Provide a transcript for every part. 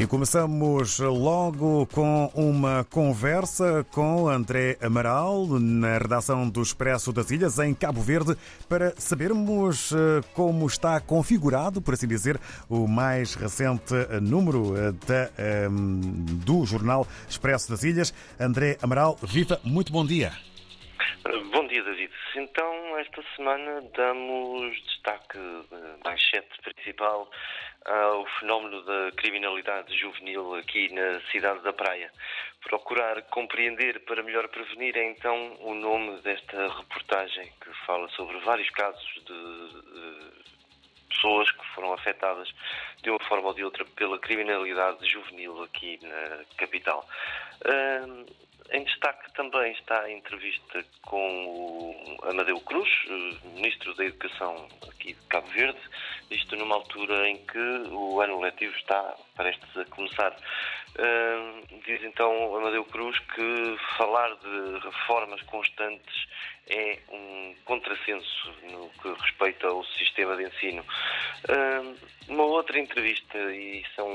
E começamos logo com uma conversa com André Amaral, na redação do Expresso das Ilhas, em Cabo Verde, para sabermos eh, como está configurado, por assim dizer, o mais recente número eh, da, ehm, do jornal Expresso das Ilhas. André Amaral, viva, muito bom dia. Bom dia, David. Então, esta semana damos destaque, manchete principal, ao fenómeno da criminalidade juvenil aqui na cidade da Praia. Procurar compreender para melhor prevenir é então o nome desta reportagem que fala sobre vários casos de pessoas que foram afetadas de uma forma ou de outra pela criminalidade juvenil aqui na capital. Em destaque também está a entrevista com o Amadeu Cruz, Ministro da Educação aqui de Cabo Verde, isto numa altura em que o ano letivo está prestes a começar. Diz então Amadeu Cruz que falar de reformas constantes é um contrassenso no que respeita ao sistema de ensino. Uma outra entrevista, e são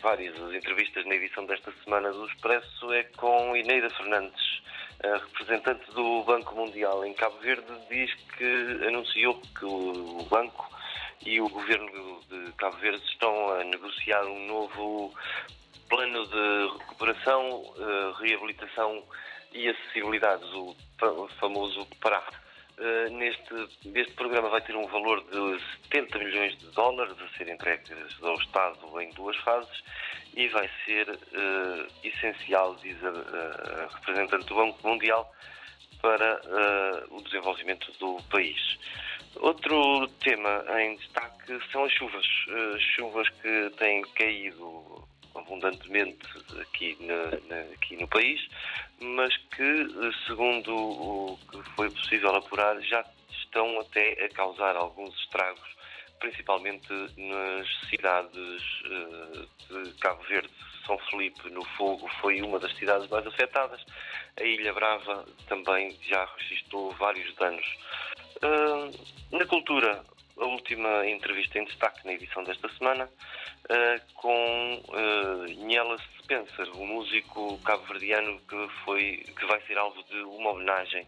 várias as entrevistas na edição desta semana do Expresso, é com Ineida Fernandes, a representante do Banco Mundial em Cabo Verde, diz que anunciou que o banco e o governo de Cabo Verde estão a negociar um novo plano de recuperação, eh, reabilitação e acessibilidade, o famoso PRA. Eh, neste, este programa vai ter um valor de 70 milhões de dólares a ser entregues ao Estado em duas fases e vai ser uh, essencial, diz a, a, representante do Banco Mundial, para uh, o desenvolvimento do país. Outro tema em destaque são as chuvas. Uh, chuvas que têm caído abundantemente aqui, na, na, aqui no país, mas que, segundo o que foi possível apurar, já estão até a causar alguns estragos, principalmente nas cidades uh, de Cabo Verde. São Felipe, no Fogo, foi uma das cidades mais afetadas. A Ilha Brava também já registrou vários danos. Uh, na cultura, a última entrevista em destaque na edição desta semana uh, com uh, Niela Spencer, o músico cabo-verdiano que, foi, que vai ser alvo de uma homenagem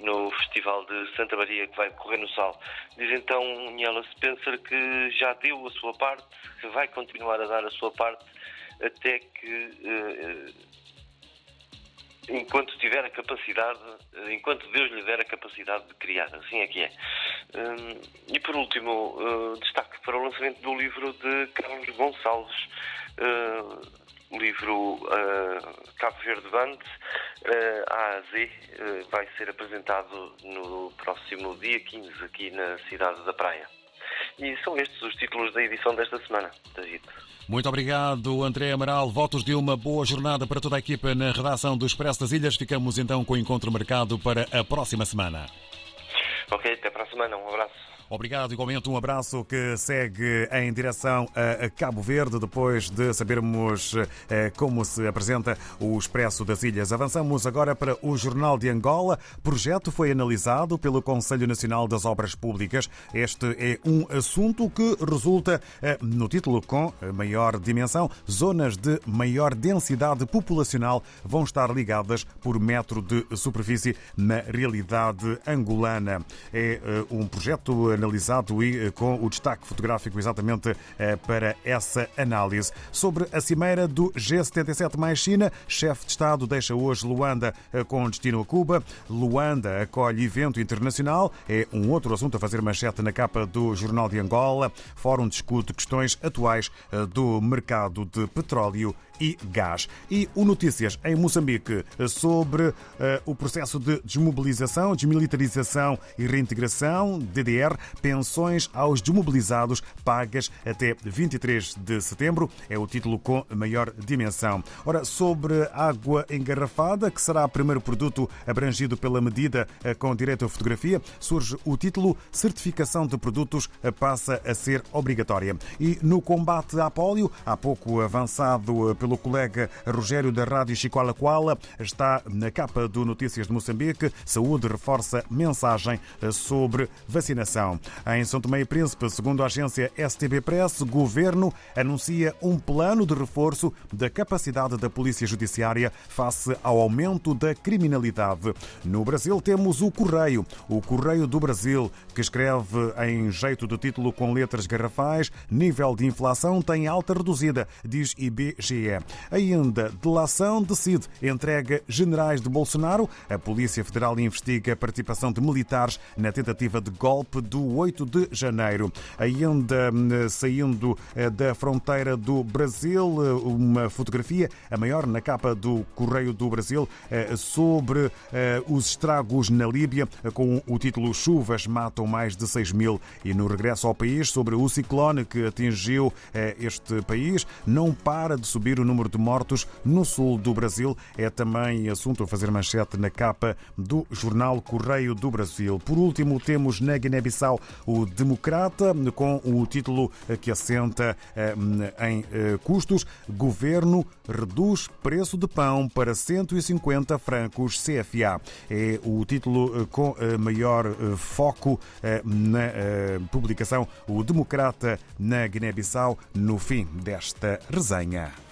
no Festival de Santa Maria que vai correr no Sal. Diz então Niela Spencer que já deu a sua parte, que vai continuar a dar a sua parte até que uh, enquanto tiver a capacidade, eh, enquanto Deus lhe der a capacidade de criar. Assim é que é. Hum, e por último, eh, destaque para o lançamento do livro de Carlos Gonçalves, eh, livro Cabo Verde Band, A a Z, vai ser apresentado no próximo dia 15 aqui na cidade da Praia. E são estes os títulos da edição desta semana. Muito obrigado, André Amaral. Votos de uma boa jornada para toda a equipa na redação do Expresso das Ilhas. Ficamos então com o encontro marcado para a próxima semana. Ok, até para a semana. Um abraço. Obrigado, igualmente um abraço que segue em direção a Cabo Verde, depois de sabermos eh, como se apresenta o Expresso das Ilhas. Avançamos agora para o Jornal de Angola. O projeto foi analisado pelo Conselho Nacional das Obras Públicas. Este é um assunto que resulta eh, no título com maior dimensão. Zonas de maior densidade populacional vão estar ligadas por metro de superfície na realidade angolana. É eh, um projeto analisado e eh, com o destaque fotográfico exatamente eh, para essa análise. Sobre a cimeira do G77 mais China, chefe de Estado deixa hoje Luanda eh, com destino a Cuba. Luanda acolhe evento internacional. É um outro assunto a fazer manchete na capa do Jornal de Angola. Fórum discute questões atuais do mercado de petróleo e gás. E o Notícias em Moçambique sobre uh, o processo de desmobilização, desmilitarização e reintegração, DDR, pensões aos desmobilizados pagas até 23 de setembro. É o título com maior dimensão. Ora, sobre água engarrafada, que será o primeiro produto abrangido pela medida uh, com direito à fotografia, surge o título Certificação de produtos uh, passa a ser obrigatória. E no combate à pólio, há pouco avançado pelo pelo colega Rogério da Rádio Chicoala Coala. Está na capa do Notícias de Moçambique. Saúde reforça mensagem sobre vacinação. Em São Tomé e Príncipe, segundo a agência STB Press, o governo anuncia um plano de reforço da capacidade da Polícia Judiciária face ao aumento da criminalidade. No Brasil temos o Correio, o Correio do Brasil, que escreve em jeito de título com letras garrafais: nível de inflação tem alta reduzida, diz IBGE. Ainda, delação decide entrega generais de Bolsonaro. A Polícia Federal investiga a participação de militares na tentativa de golpe do 8 de janeiro. Ainda hum, saindo eh, da fronteira do Brasil, eh, uma fotografia, a maior na capa do Correio do Brasil, eh, sobre os estragos na Líbia, com o título Chuvas matam mais de 6 mil. E no regresso ao país, sobre o ciclone que atingiu este país, não para de subir o número de mortos no sul do Brasil. É também assunto a fazer manchete na capa do jornal Correio do Brasil. Por último, temos na Guiné-Bissau o Democrata, com o título que assenta eh, em eh, custos. Governo reduz preço de pão para 150 francos CFA. É o título eh, com maior foco na publicação O Democrata na Guiné-Bissau no fim desta resenha.